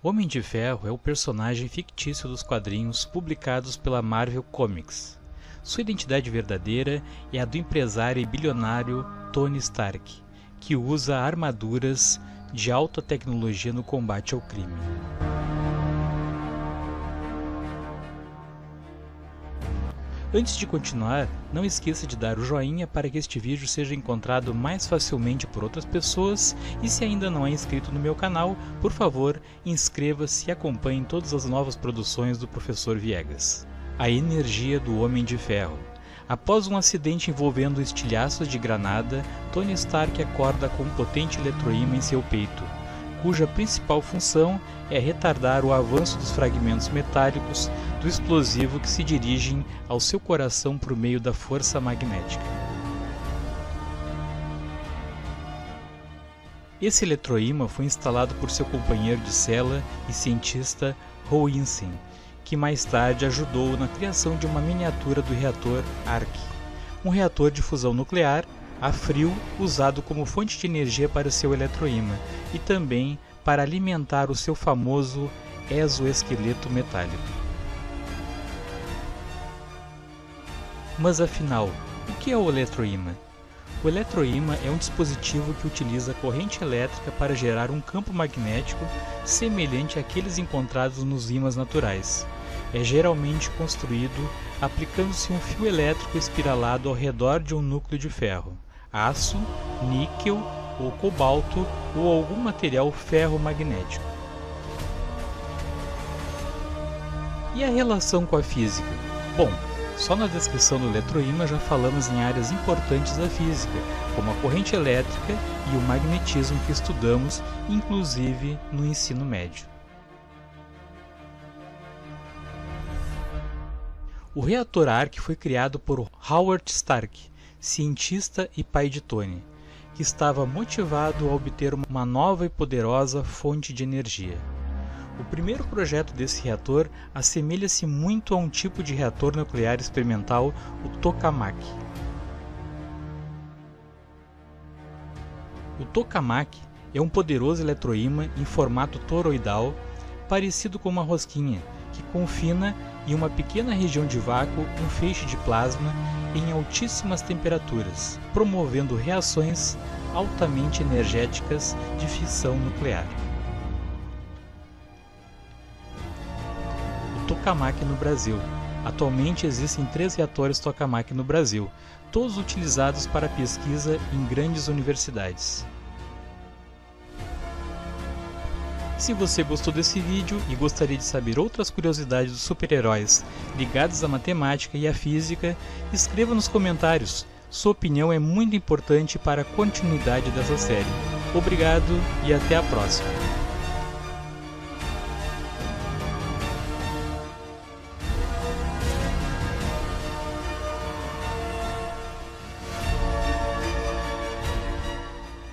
Homem de Ferro é o personagem fictício dos quadrinhos publicados pela Marvel Comics. Sua identidade verdadeira é a do empresário e bilionário Tony Stark, que usa armaduras de alta tecnologia no combate ao crime. Antes de continuar, não esqueça de dar o joinha para que este vídeo seja encontrado mais facilmente por outras pessoas. E se ainda não é inscrito no meu canal, por favor, inscreva-se e acompanhe todas as novas produções do Professor Viegas. A energia do Homem de Ferro. Após um acidente envolvendo estilhaços de granada, Tony Stark acorda com um potente eletroímã em seu peito cuja principal função é retardar o avanço dos fragmentos metálicos do explosivo que se dirigem ao seu coração por meio da força magnética. Esse eletroímã foi instalado por seu companheiro de cela e cientista Hoinsen, que mais tarde ajudou na criação de uma miniatura do reator ARC, um reator de fusão nuclear a frio usado como fonte de energia para seu eletroímã e também para alimentar o seu famoso exoesqueleto metálico. Mas afinal, o que é o eletroímã? O eletroímã é um dispositivo que utiliza corrente elétrica para gerar um campo magnético semelhante àqueles encontrados nos ímãs naturais. É geralmente construído aplicando-se um fio elétrico espiralado ao redor de um núcleo de ferro aço, níquel ou cobalto ou algum material ferromagnético. E a relação com a física? Bom, só na descrição do eletroímã já falamos em áreas importantes da física, como a corrente elétrica e o magnetismo que estudamos, inclusive no ensino médio. O reator ARC foi criado por Howard Stark, cientista e pai de Tony, que estava motivado a obter uma nova e poderosa fonte de energia. O primeiro projeto desse reator assemelha-se muito a um tipo de reator nuclear experimental, o tokamak. O tokamak é um poderoso eletroímã em formato toroidal, parecido com uma rosquinha, que confina em uma pequena região de vácuo um feixe de plasma em altíssimas temperaturas, promovendo reações altamente energéticas de fissão nuclear. O tokamak no Brasil. Atualmente existem três reatores tokamak no Brasil, todos utilizados para pesquisa em grandes universidades. Se você gostou desse vídeo e gostaria de saber outras curiosidades dos super-heróis ligadas à matemática e à física, escreva nos comentários. Sua opinião é muito importante para a continuidade dessa série. Obrigado e até a próxima!